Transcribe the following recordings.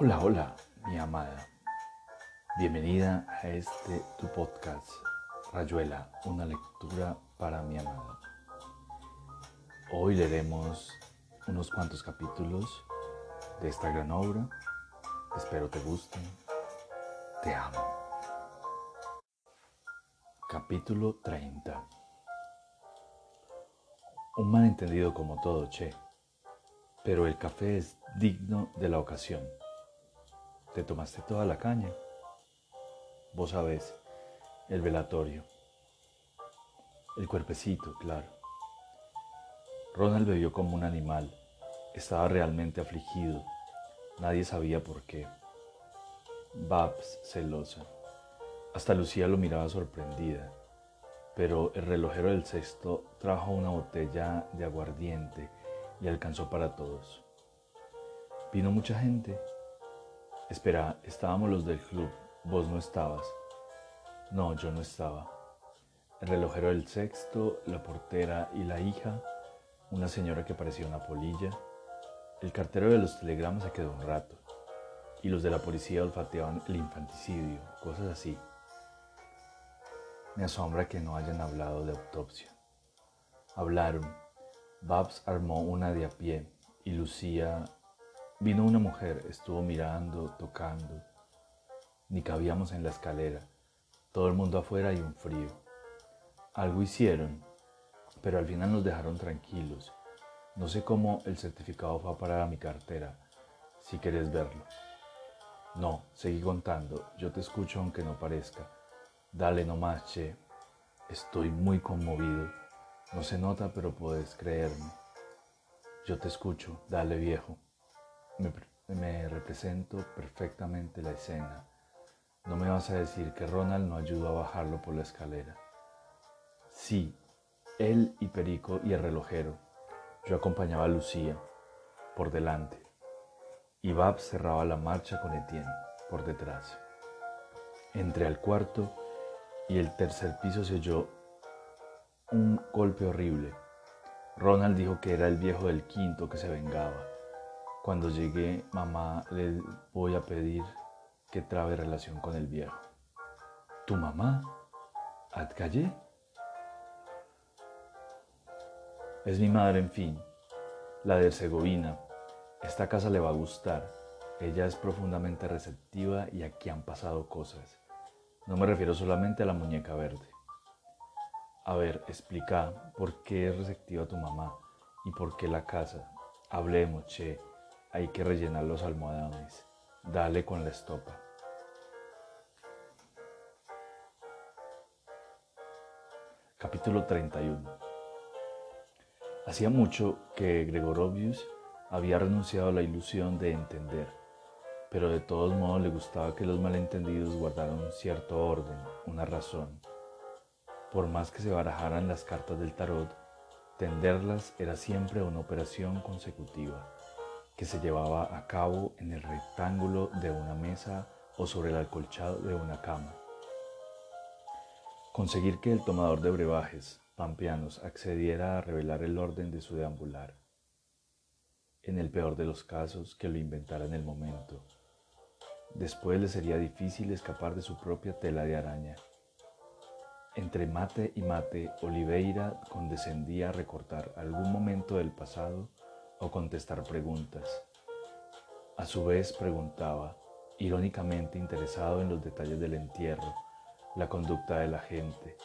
Hola, hola, mi amada. Bienvenida a este tu podcast, Rayuela, una lectura para mi amada. Hoy leeremos unos cuantos capítulos de esta gran obra. Espero te gusten. Te amo. Capítulo 30. Un malentendido como todo, che. Pero el café es digno de la ocasión. ¿Te tomaste toda la caña? Vos sabés, el velatorio. El cuerpecito, claro. Ronald bebió como un animal. Estaba realmente afligido. Nadie sabía por qué. Babs celosa. Hasta Lucía lo miraba sorprendida. Pero el relojero del sexto trajo una botella de aguardiente y alcanzó para todos. ¿Vino mucha gente? Espera, estábamos los del club. Vos no estabas. No, yo no estaba. El relojero del sexto, la portera y la hija, una señora que parecía una polilla. El cartero de los telegramas se quedó un rato. Y los de la policía olfateaban el infanticidio, cosas así. Me asombra que no hayan hablado de autopsia. Hablaron. Babs armó una de a pie y Lucía Vino una mujer, estuvo mirando, tocando. Ni cabíamos en la escalera. Todo el mundo afuera y un frío. Algo hicieron, pero al final nos dejaron tranquilos. No sé cómo el certificado fue a parar a mi cartera, si quieres verlo. No, seguí contando, yo te escucho aunque no parezca. Dale nomás, che. Estoy muy conmovido. No se nota, pero puedes creerme. Yo te escucho, dale viejo. Me, represento perfectamente la escena. No me vas a decir que Ronald no ayudó a bajarlo por la escalera. Sí, él y Perico y el relojero. Yo acompañaba a Lucía por delante y Bab cerraba la marcha con Etienne por detrás. Entré al cuarto y el tercer piso se oyó un golpe horrible. Ronald dijo que era el viejo del quinto que se vengaba. Cuando llegué, mamá le voy a pedir que trabe relación con el viejo. ¿Tu mamá? calle? Es mi madre, en fin, la de Herzegovina. Esta casa le va a gustar. Ella es profundamente receptiva y aquí han pasado cosas. No me refiero solamente a la muñeca verde. A ver, explica por qué es receptiva tu mamá y por qué la casa. Hablemos, che. Hay que rellenar los almohadones. Dale con la estopa. Capítulo 31 Hacía mucho que Gregorovius había renunciado a la ilusión de entender, pero de todos modos le gustaba que los malentendidos guardaran cierto orden, una razón. Por más que se barajaran las cartas del tarot, tenderlas era siempre una operación consecutiva que se llevaba a cabo en el rectángulo de una mesa o sobre el acolchado de una cama. Conseguir que el tomador de brebajes, pampeanos, accediera a revelar el orden de su deambular. En el peor de los casos, que lo inventara en el momento. Después le sería difícil escapar de su propia tela de araña. Entre mate y mate, Oliveira condescendía a recortar algún momento del pasado o contestar preguntas. A su vez preguntaba, irónicamente interesado en los detalles del entierro, la conducta de la gente.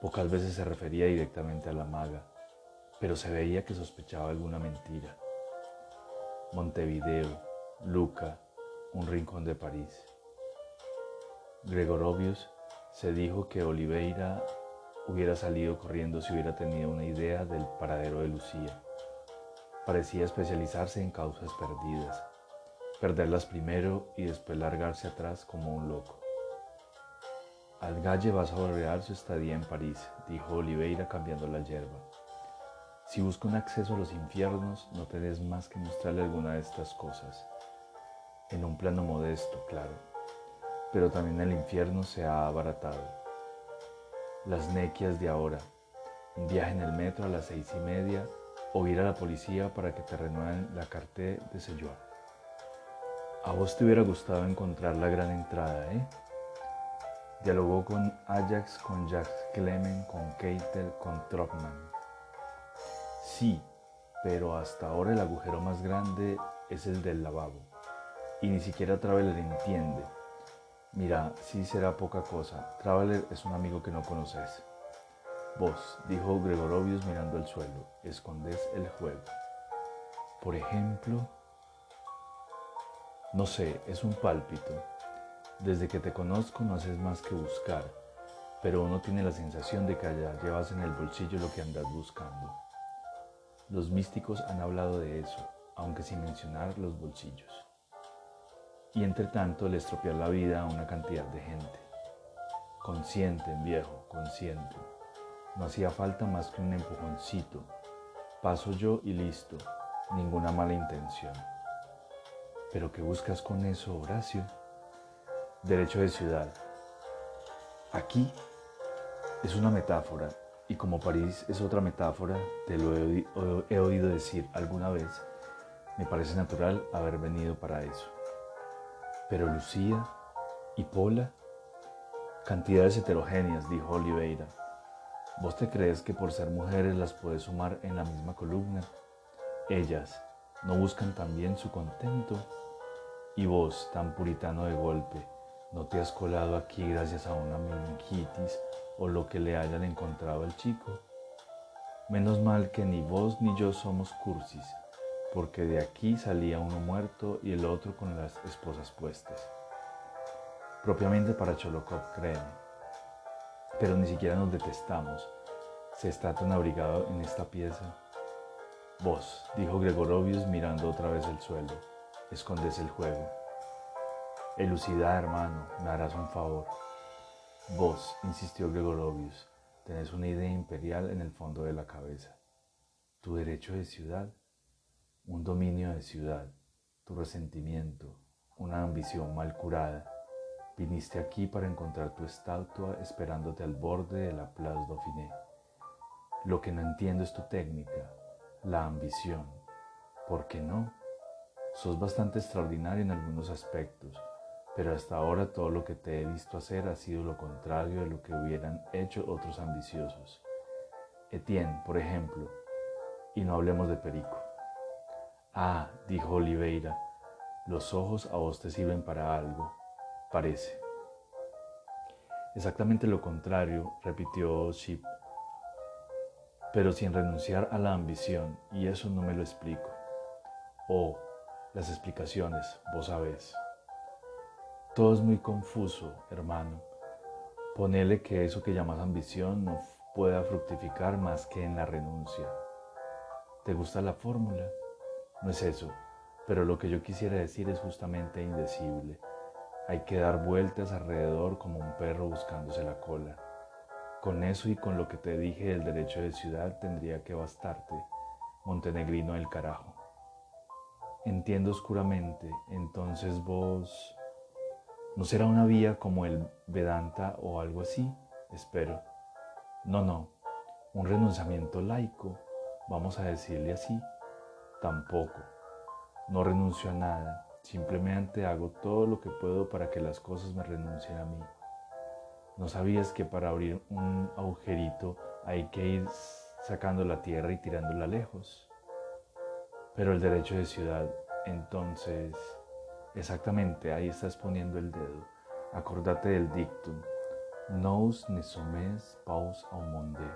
Pocas veces se refería directamente a la maga, pero se veía que sospechaba alguna mentira. Montevideo, Luca, un rincón de París. Gregorovius se dijo que Oliveira hubiera salido corriendo si hubiera tenido una idea del paradero de Lucía. Parecía especializarse en causas perdidas, perderlas primero y después largarse atrás como un loco. Algalle va a saborear su estadía en París, dijo Oliveira cambiando la hierba. Si busca un acceso a los infiernos, no tenés más que mostrarle alguna de estas cosas. En un plano modesto, claro. Pero también el infierno se ha abaratado. Las nequias de ahora. Un viaje en el metro a las seis y media o ir a la policía para que te renueven la carta de sello. A vos te hubiera gustado encontrar la gran entrada, ¿eh? Dialogó con Ajax, con Jacques Clement, con Keitel, con Trockman. Sí, pero hasta ahora el agujero más grande es el del lavabo. Y ni siquiera Traveler entiende. Mira, sí será poca cosa. Traveler es un amigo que no conoces. Vos, dijo Gregorovius mirando el suelo, escondes el juego. Por ejemplo, no sé, es un pálpito. Desde que te conozco no haces más que buscar, pero uno tiene la sensación de que allá llevas en el bolsillo lo que andas buscando. Los místicos han hablado de eso, aunque sin mencionar los bolsillos. Y entre tanto le estropear la vida a una cantidad de gente. Consciente, viejo, consciente. No hacía falta más que un empujoncito. Paso yo y listo. Ninguna mala intención. ¿Pero qué buscas con eso, Horacio? Derecho de ciudad. Aquí es una metáfora y como París es otra metáfora, te lo he, oído decir alguna vez, me parece natural haber venido para eso. Pero Lucía y Pola, cantidades heterogéneas, dijo Oliveira. ¿Vos te crees que por ser mujeres las puedes sumar en la misma columna? Ellas no buscan también su contento. Y vos, tan puritano de golpe, ¿no te has colado aquí gracias a una meningitis o lo que le hayan encontrado al chico? Menos mal que ni vos ni yo somos cursis, porque de aquí salía uno muerto y el otro con las esposas puestas. Propiamente para Cholokov, créeme pero ni siquiera nos detestamos. Se está tan abrigado en esta pieza. Vos, dijo Gregorovius mirando otra vez el suelo, escondes el juego. Elucida, hermano, me harás un favor. Vos, insistió Gregorovius, tenés una idea imperial en el fondo de la cabeza. Tu derecho de ciudad, un dominio de ciudad, tu resentimiento, una ambición mal curada Viniste aquí para encontrar tu estatua esperándote al borde de la Place Dauphiné. Lo que no entiendo es tu técnica, la ambición. ¿Por qué no? Sos bastante extraordinario en algunos aspectos, pero hasta ahora todo lo que te he visto hacer ha sido lo contrario de lo que hubieran hecho otros ambiciosos. Etienne, por ejemplo, y no hablemos de Perico. Ah, dijo Oliveira, los ojos a vos te sirven para algo parece. Exactamente lo contrario, repitió Chip, pero sin renunciar a la ambición, y eso no me lo explico. Oh, las explicaciones, vos sabés. Todo es muy confuso, hermano. Ponele que eso que llamas ambición no pueda fructificar más que en la renuncia. ¿Te gusta la fórmula? No es eso, pero lo que yo quisiera decir es justamente indecible. Hay que dar vueltas alrededor como un perro buscándose la cola. Con eso y con lo que te dije del derecho de ciudad tendría que bastarte, montenegrino del carajo. Entiendo oscuramente, entonces vos... ¿No será una vía como el Vedanta o algo así? Espero. No, no, un renunciamiento laico, vamos a decirle así. Tampoco. No renuncio a nada Simplemente hago todo lo que puedo para que las cosas me renuncien a mí. ¿No sabías que para abrir un agujerito hay que ir sacando la tierra y tirándola lejos? Pero el derecho de ciudad, entonces, exactamente ahí estás poniendo el dedo. Acordate del dictum. Nous ne sommes pas au monde.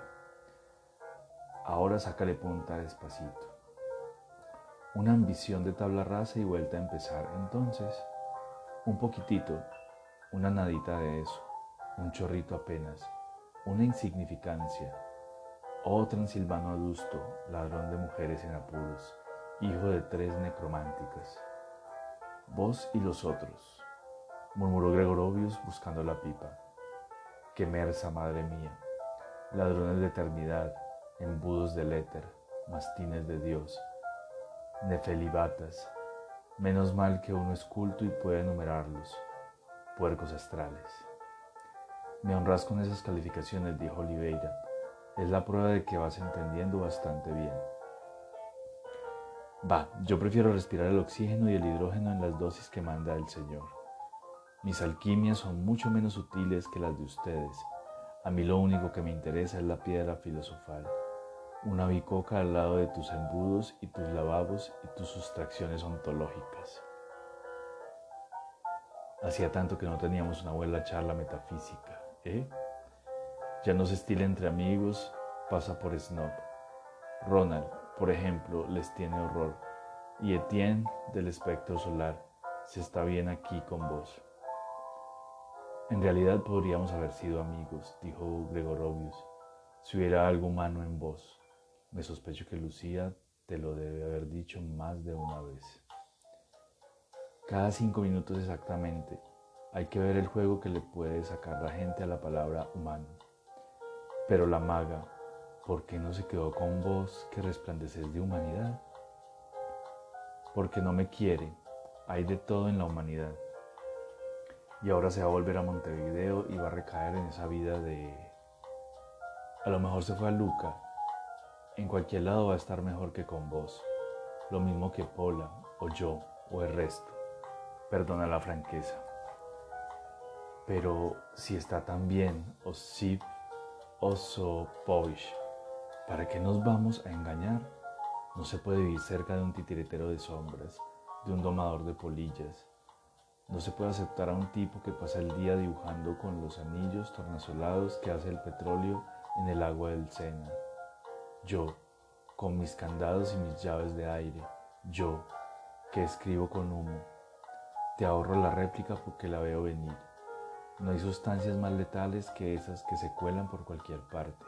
Ahora sácale punta despacito una ambición de tabla rasa y vuelta a empezar. Entonces, un poquitito, una nadita de eso, un chorrito apenas, una insignificancia. Oh Transilvano adusto, ladrón de mujeres en apuros, hijo de tres necrománticas. Vos y los otros, murmuró Gregorovius buscando la pipa. Qué merza, madre mía, ladrones de eternidad, embudos del éter, mastines de Dios, nefelibatas. Menos mal que uno es culto y puede enumerarlos. Puercos astrales. Me honras con esas calificaciones, dijo Oliveira. Es la prueba de que vas entendiendo bastante bien. Va, yo prefiero respirar el oxígeno y el hidrógeno en las dosis que manda el Señor. Mis alquimias son mucho menos sutiles que las de ustedes. A mí lo único que me interesa es la piedra filosofal, una bicoca al lado de tus embudos y tus lavabos y tus sustracciones ontológicas. Hacía tanto que no teníamos una buena charla metafísica, ¿eh? Ya no se estila entre amigos, pasa por snob. Ronald, por ejemplo, les tiene horror. Y Etienne, del espectro solar, se está bien aquí con vos. En realidad podríamos haber sido amigos, dijo Gregorovius, si hubiera algo humano en vos. Me sospecho que Lucía te lo debe haber dicho más de una vez. Cada cinco minutos exactamente. Hay que ver el juego que le puede sacar la gente a la palabra humano. Pero la maga, ¿por qué no se quedó con vos que resplandeces de humanidad? Porque no me quiere. Hay de todo en la humanidad. Y ahora se va a volver a Montevideo y va a recaer en esa vida de... A lo mejor se fue a Luca. En cualquier lado va a estar mejor que con vos. Lo mismo que Pola, o yo, o el resto perdona la franqueza. Pero si está tan bien, Osip Osopovich, ¿para qué nos vamos a engañar? No se puede vivir cerca de un titiritero de sombras, de un domador de polillas. No se puede aceptar a un tipo que pasa el día dibujando con los anillos tornasolados que hace el petróleo en el agua del Sena. Yo, con mis candados y mis llaves de aire, yo, que escribo con humo, te ahorro la réplica porque la veo venir. No hay sustancias más letales que esas que se cuelan por cualquier parte,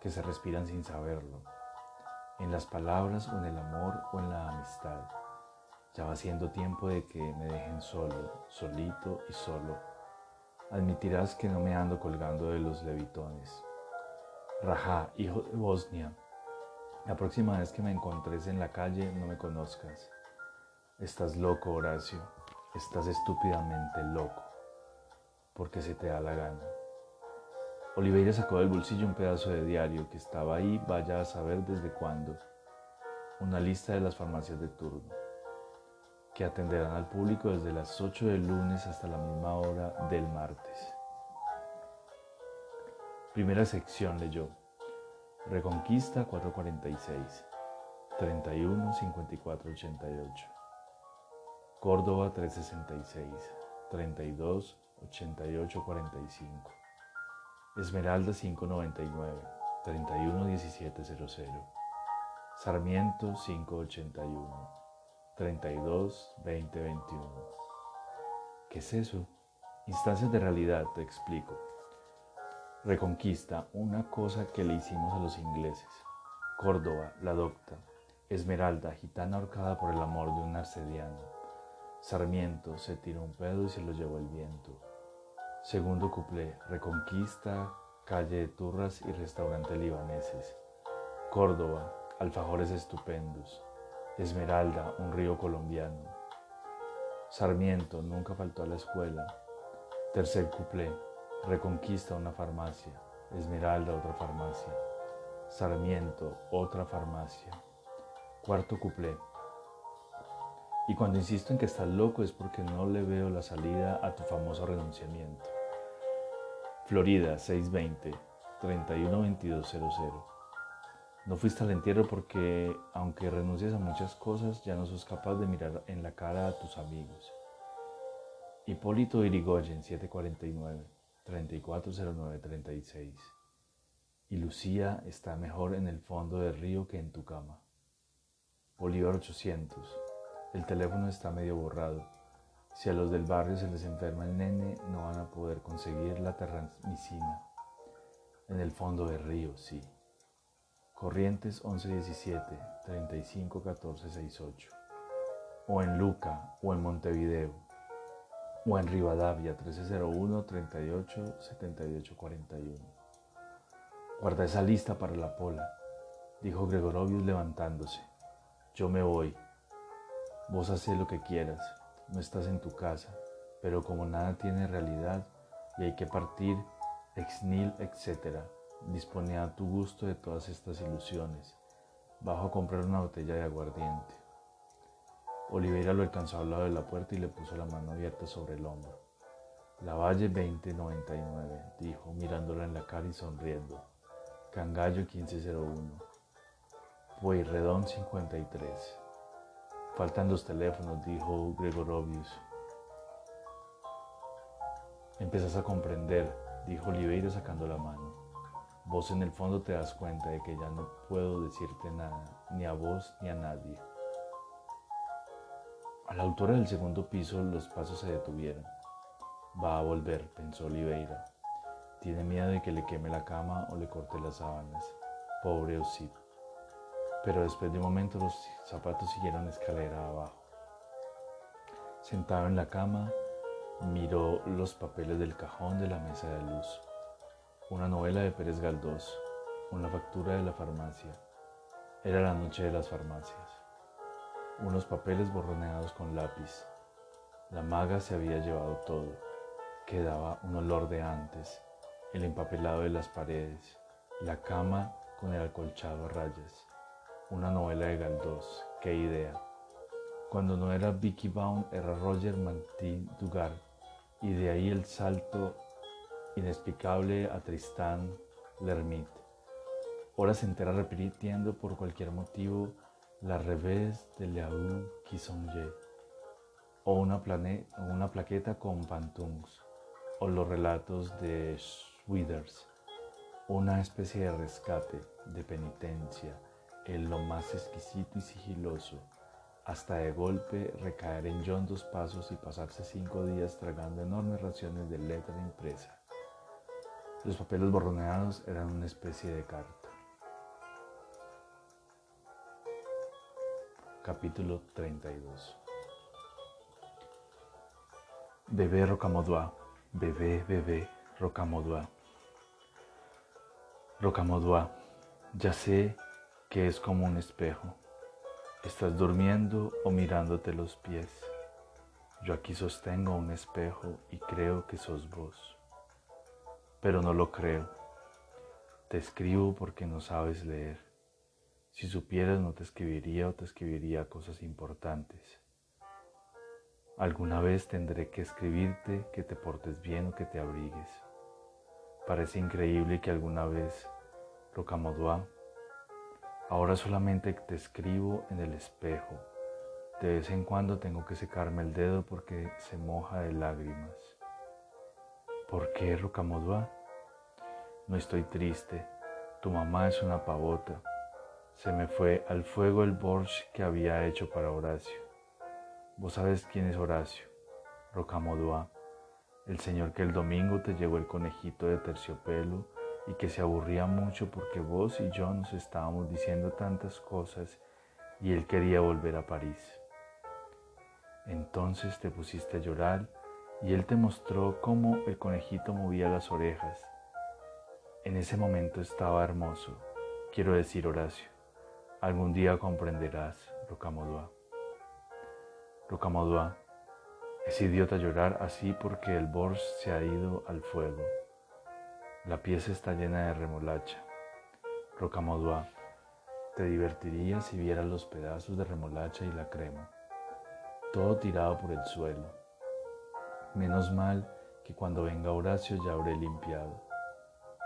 que se respiran sin saberlo, en las palabras o en el amor o en la amistad. Ya va siendo tiempo de que me dejen solo, solito y solo. Admitirás que no me ando colgando de los levitones. Rajá, hijo de Bosnia, la próxima vez que me encontres en la calle no me conozcas. Estás loco, Horacio. Estás estúpidamente loco, porque se te da la gana. Oliveira sacó del bolsillo un pedazo de diario que estaba ahí, vaya a saber desde cuándo. Una lista de las farmacias de turno, que atenderán al público desde las 8 del lunes hasta la misma hora del martes. Primera sección leyó. Reconquista 446, 31 54 88. Córdoba 366 32 88 45. Esmeralda 599 31 1700. Sarmiento 581 32 2021. ¿Qué es eso? Instancias de realidad, te explico. Reconquista, una cosa que le hicimos a los ingleses. Córdoba, la docta. Esmeralda, gitana ahorcada por el amor de un arcediano. Sarmiento se tiró un pedo y se lo llevó el viento. Segundo cuplé, Reconquista, calle de turras y restaurante libaneses. Córdoba, alfajores estupendos. Esmeralda, un río colombiano. Sarmiento, nunca faltó a la escuela. Tercer cuplé, Reconquista, una farmacia. Esmeralda, otra farmacia. Sarmiento, otra farmacia. Cuarto cuplé, y cuando insisto en que estás loco es porque no le veo la salida a tu famoso renunciamiento. Florida 620 312200. No fuiste al entierro porque, aunque renuncies a muchas cosas, ya no sos capaz de mirar en la cara a tus amigos. Hipólito Irigoyen 749 340936. Y Lucía está mejor en el fondo del río que en tu cama. Bolívar 800 el teléfono está medio borrado. Si a los del barrio se les enferma el nene, no van a poder conseguir la transmisina. En el fondo del río, sí. Corrientes 1117 351468. O en Luca, o en Montevideo, o en Rivadavia 1301 38 Guarda esa lista para la pola, dijo Gregorovius levantándose. Yo me voy. Vos haces lo que quieras, no estás en tu casa, pero como nada tiene realidad y hay que partir, ex nil, etc., dispone a tu gusto de todas estas ilusiones. Bajó a comprar una botella de aguardiente. Oliveira lo alcanzó al lado de la puerta y le puso la mano abierta sobre el hombro. La Valle 2099, dijo, mirándola en la cara y sonriendo. Cangallo 1501. Pueyrredón 53. Faltan los teléfonos, dijo Gregorovius. Empezás a comprender, dijo Oliveira sacando la mano. Vos en el fondo te das cuenta de que ya no puedo decirte nada, ni a vos ni a nadie. La altura del segundo piso los pasos se detuvieron. Va a volver, pensó Oliveira. Tiene miedo de que le queme la cama o le corte las sábanas. Pobre Osito. Pero después de un momento los zapatos siguieron escalera abajo. Sentado en la cama, miró los papeles del cajón de la mesa de luz. Una novela de Pérez Galdós, una factura de la farmacia. Era la noche de las farmacias. Unos papeles borroneados con lápiz. La maga se había llevado todo. Quedaba un olor de antes, el empapelado de las paredes, la cama con el acolchado a rayas. Una novela de Galdós, qué idea. Cuando no era Vicky Baum era Roger Martin Dugar y de ahí el salto inexplicable a Tristán Lermite. Horas enteras repitiendo por cualquier motivo la revés de Leaou Kisonje o una, una plaqueta con Pantungs o los relatos de Swithers, una especie de rescate, de penitencia, en lo más exquisito y sigiloso hasta de golpe recaer en John dos pasos y pasarse cinco días tragando enormes raciones de letra impresa. Los papeles borroneados eran una especie de carta. Capítulo 32 Bebé Rocamodua, bebé, bebé, Rocamodua. Rocamodua, ya sé que es como un espejo Estás durmiendo o mirándote los pies. Yo aquí sostengo un espejo y creo que sos vos. Pero no lo creo. Te escribo porque no sabes leer. Si supieras no te escribiría o te escribiría cosas importantes. Alguna vez tendré que escribirte que te portes bien o que te abrigues. Parece increíble que alguna vez, Rocamodua, Ahora solamente te escribo en el espejo. De vez en cuando tengo que secarme el dedo porque se moja de lágrimas. ¿Por qué, Rocamodua? No estoy triste. Tu mamá es una pavota. Se me fue al fuego el borsch que había hecho para Horacio. Vos sabes quién es Horacio, Rocamodua, el señor que el domingo te llevó el conejito de terciopelo y que se aburría mucho porque vos y yo nos estábamos diciendo tantas cosas y él quería volver a París. Entonces te pusiste a llorar y él te mostró cómo el conejito movía las orejas. En ese momento estaba hermoso, quiero decir Horacio. Algún día comprenderás, Rocamodua. Rocamodua, es idiota llorar así porque el Bors se ha ido al fuego. La pieza está llena de remolacha. Rocamodua, te divertirías si vieras los pedazos de remolacha y la crema, todo tirado por el suelo. Menos mal que cuando venga Horacio ya habré limpiado,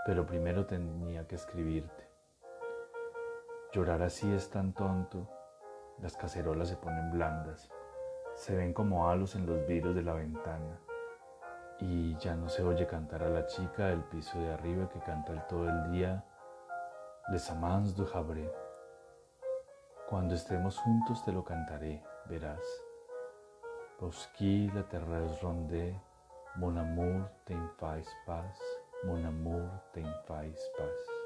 pero primero tenía que escribirte. Llorar así es tan tonto, las cacerolas se ponen blandas, se ven como halos en los vidrios de la ventana y ya no se oye cantar a la chica del piso de arriba que canta todo el día Les Amants du Habré. Cuando estemos juntos te lo cantaré, verás. Bosqui la terre rondée, mon amour t'en fais pas, mon amour t'en fais pas.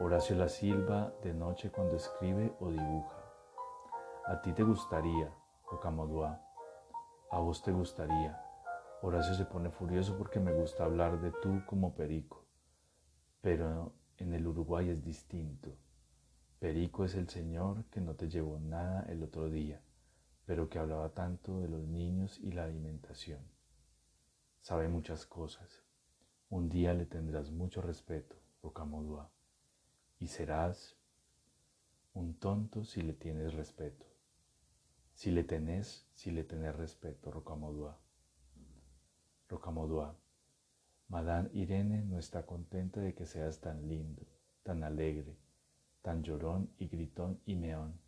Horacio La Silva de noche cuando escribe o dibuja. A ti te gustaría, Rocamodua, a vos te gustaría Horacio se pone furioso porque me gusta hablar de tú como Perico, pero en el Uruguay es distinto. Perico es el señor que no te llevó nada el otro día, pero que hablaba tanto de los niños y la alimentación. Sabe muchas cosas. Un día le tendrás mucho respeto, Rocamodua, y serás un tonto si le tienes respeto. Si le tenés, si le tenés respeto, Rocamodua. Rocamodua. Madame Irene no está contenta de que seas tan lindo, tan alegre, tan llorón y gritón y meón.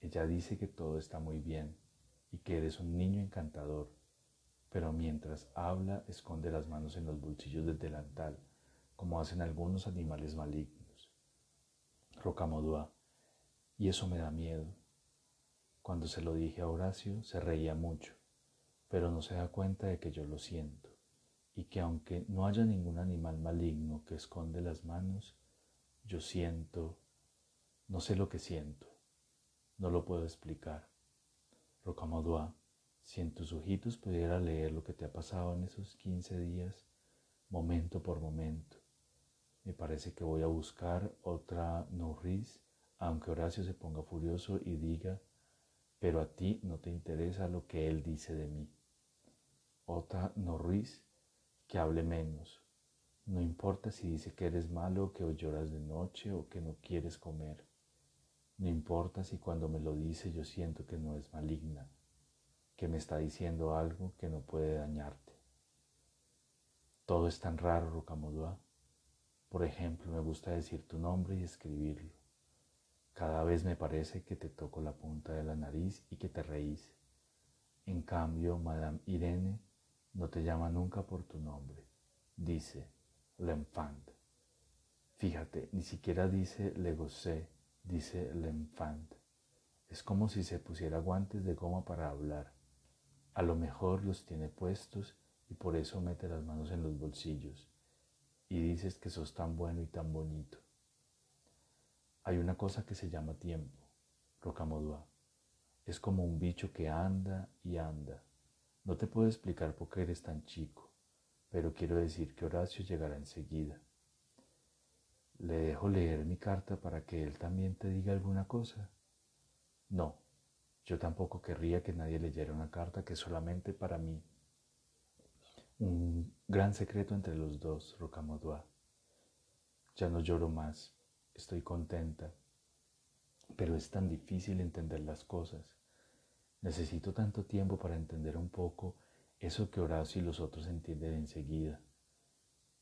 Ella dice que todo está muy bien y que eres un niño encantador, pero mientras habla esconde las manos en los bolsillos del delantal, como hacen algunos animales malignos. Rocamodua, y eso me da miedo. Cuando se lo dije a Horacio, se reía mucho, pero no se da cuenta de que yo lo siento, y que aunque no haya ningún animal maligno que esconde las manos, yo siento, no sé lo que siento, no lo puedo explicar. Rocamodua, si en tus ojitos pudiera leer lo que te ha pasado en esos 15 días, momento por momento, me parece que voy a buscar otra Norris, aunque Horacio se ponga furioso y diga, pero a ti no te interesa lo que él dice de mí. Otra Norris que hable menos. No importa si dice que eres malo, que lloras de noche o que no quieres comer. No importa si cuando me lo dice yo siento que no es maligna, que me está diciendo algo que no puede dañarte. Todo es tan raro, Rocamodua. Por ejemplo, me gusta decir tu nombre y escribirlo. Cada vez me parece que te toco la punta de la nariz y que te reís. En cambio, Madame Irene no te llama nunca por tu nombre. Dice l'enfant. Fíjate, ni siquiera dice le gossé dice l'enfant. Es como si se pusiera guantes de goma para hablar. A lo mejor los tiene puestos y por eso mete las manos en los bolsillos. Y dices que sos tan bueno y tan bonito. Hay una cosa que se llama tiempo, Rocamodua. Es como un bicho que anda y anda. No te puedo explicar por qué eres tan chico, pero quiero decir que Horacio llegará enseguida. ¿Le dejo leer mi carta para que él también te diga alguna cosa? No, yo tampoco querría que nadie leyera una carta que solamente para mí. Un gran secreto entre los dos, Rocamodua. Ya no lloro más, estoy contenta, pero es tan difícil entender las cosas. Necesito tanto tiempo para entender un poco eso que Horacio y los otros entienden enseguida.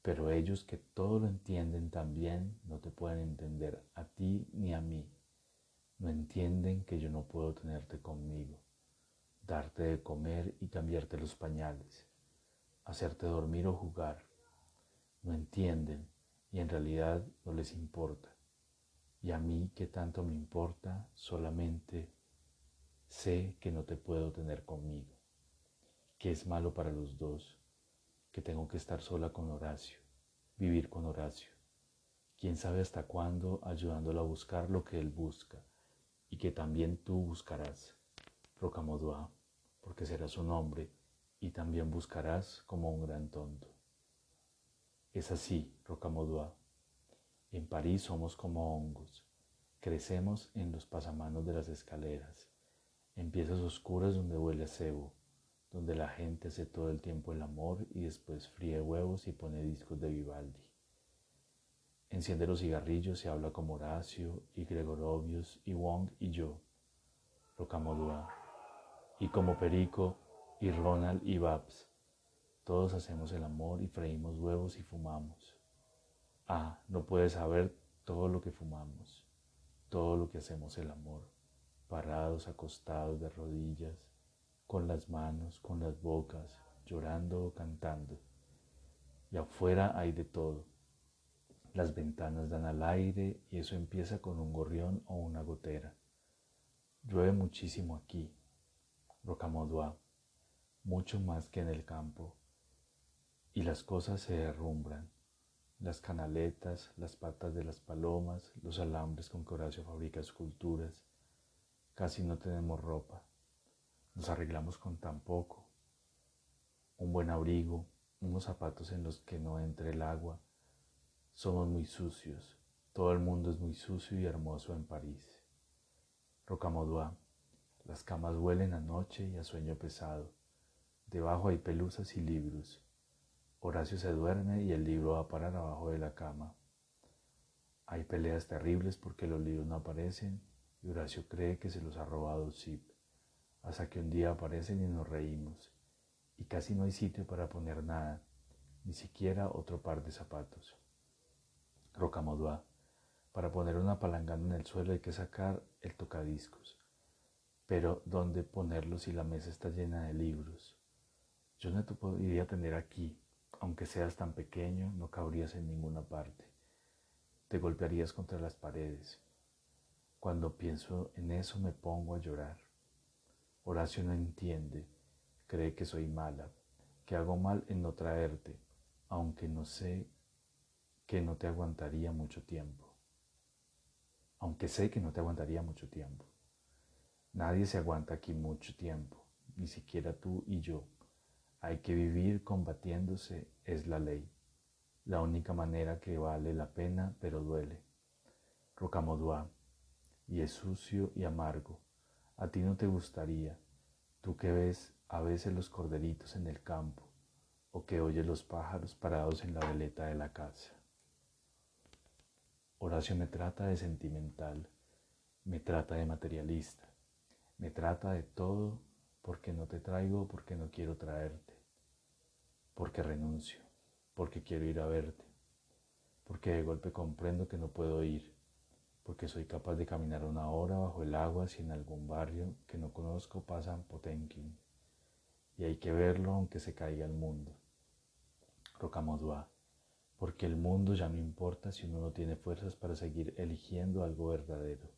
Pero ellos que todo lo entienden también no te pueden entender a ti ni a mí. No entienden que yo no puedo tenerte conmigo, darte de comer y cambiarte los pañales, hacerte dormir o jugar. No entienden y en realidad no les importa. Y a mí que tanto me importa, solamente sé que no te puedo tener conmigo, que es malo para los dos que tengo que estar sola con Horacio, vivir con Horacio, quién sabe hasta cuándo ayudándolo a buscar lo que él busca y que también tú buscarás, Rocamodua, porque serás un hombre y también buscarás como un gran tonto. Es así, Rocamodua. En París somos como hongos, crecemos en los pasamanos de las escaleras, en piezas oscuras donde huele a cebo, donde la gente hace todo el tiempo el amor y después fríe huevos y pone discos de Vivaldi. Enciende los cigarrillos y habla como Horacio y Gregorovius y Wong y yo, Rocamodua, y como Perico y Ronald y Babs. Todos hacemos el amor y freímos huevos y fumamos. Ah, no puedes saber todo lo que fumamos, todo lo que hacemos el amor, parados, acostados, de rodillas, con las manos, con las bocas, llorando o cantando. Y afuera hay de todo. Las ventanas dan al aire y eso empieza con un gorrión o una gotera. Llueve muchísimo aquí, Rocamodua, mucho más que en el campo. Y las cosas se derrumbran. Las canaletas, las patas de las palomas, los alambres con que Horacio fabrica esculturas. Casi no tenemos ropa. Nos arreglamos con tan poco. Un buen abrigo, unos zapatos en los que no entre el agua. Somos muy sucios. Todo el mundo es muy sucio y hermoso en París. Rocamodua. Las camas huelen a noche y a sueño pesado. Debajo hay pelusas y libros. Horacio se duerme y el libro va a parar abajo de la cama. Hay peleas terribles porque los libros no aparecen y Horacio cree que se los ha robado Zip, hasta que un día aparecen y nos reímos, y casi no hay sitio para poner nada, ni siquiera otro par de zapatos. Rocamodua, para poner una palangana en el suelo hay que sacar el tocadiscos, pero ¿dónde ponerlo si la mesa está llena de libros? Yo no te podría tener aquí, aunque seas tan pequeño, no cabrías en ninguna parte. Te golpearías contra las paredes. Cuando pienso en eso me pongo a llorar. Horacio no entiende, cree que soy mala, que hago mal en no traerte, aunque no sé que no te aguantaría mucho tiempo. Aunque sé que no te aguantaría mucho tiempo. Nadie se aguanta aquí mucho tiempo, ni siquiera tú y yo. Hay que vivir combatiéndose, es la ley. La única manera que vale la pena, pero duele. Rocamodua, y es sucio y amargo. A ti no te gustaría, tú que ves a veces los corderitos en el campo, o que oyes los pájaros parados en la veleta de la casa. Horacio me trata de sentimental, me trata de materialista, me trata de todo porque no te traigo, porque no quiero traerte, porque renuncio, porque quiero ir a verte, porque de golpe comprendo que no puedo ir, porque soy capaz de caminar una hora bajo el agua si en algún barrio que no conozco pasan Potenkin, y hay que verlo aunque se caiga el mundo. Rocamodua, porque el mundo ya no importa si uno no tiene fuerzas para seguir eligiendo algo verdadero,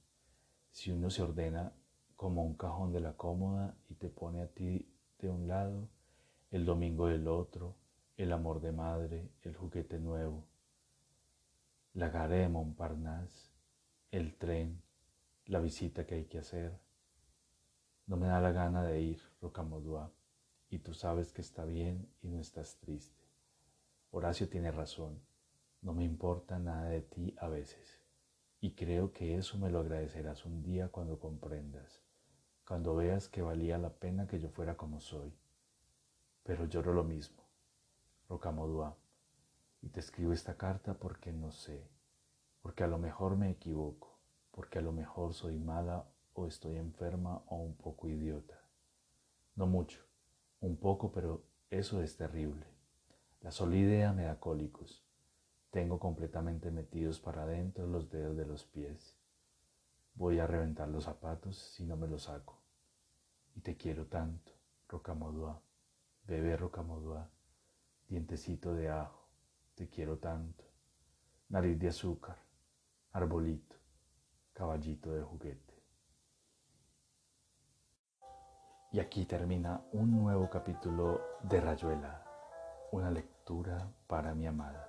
si uno se ordena como un cajón de la cómoda y te pone a ti de un lado, el domingo del otro, el amor de madre, el juguete nuevo, la gare de Montparnasse, el tren, la visita que hay que hacer. No me da la gana de ir, Rocamodua, y tú sabes que está bien y no estás triste. Horacio tiene razón, no me importa nada de ti a veces, y creo que eso me lo agradecerás un día cuando comprendas cuando veas que valía la pena que yo fuera como soy. Pero lloro lo mismo, Rocamodua, y te escribo esta carta porque no sé, porque a lo mejor me equivoco, porque a lo mejor soy mala o estoy enferma o un poco idiota. No mucho, un poco, pero eso es terrible. La sola idea me da cólicos. Tengo completamente metidos para adentro los dedos de los pies. Voy a reventar los zapatos si no me los saco. Y te quiero tanto, Rocamodua, bebé Rocamodua, dientecito de ajo, te quiero tanto, nariz de azúcar, arbolito, caballito de juguete. Y aquí termina un nuevo capítulo de Rayuela, una lectura para mi amada.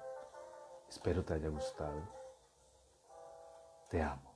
Espero te haya gustado. Te amo.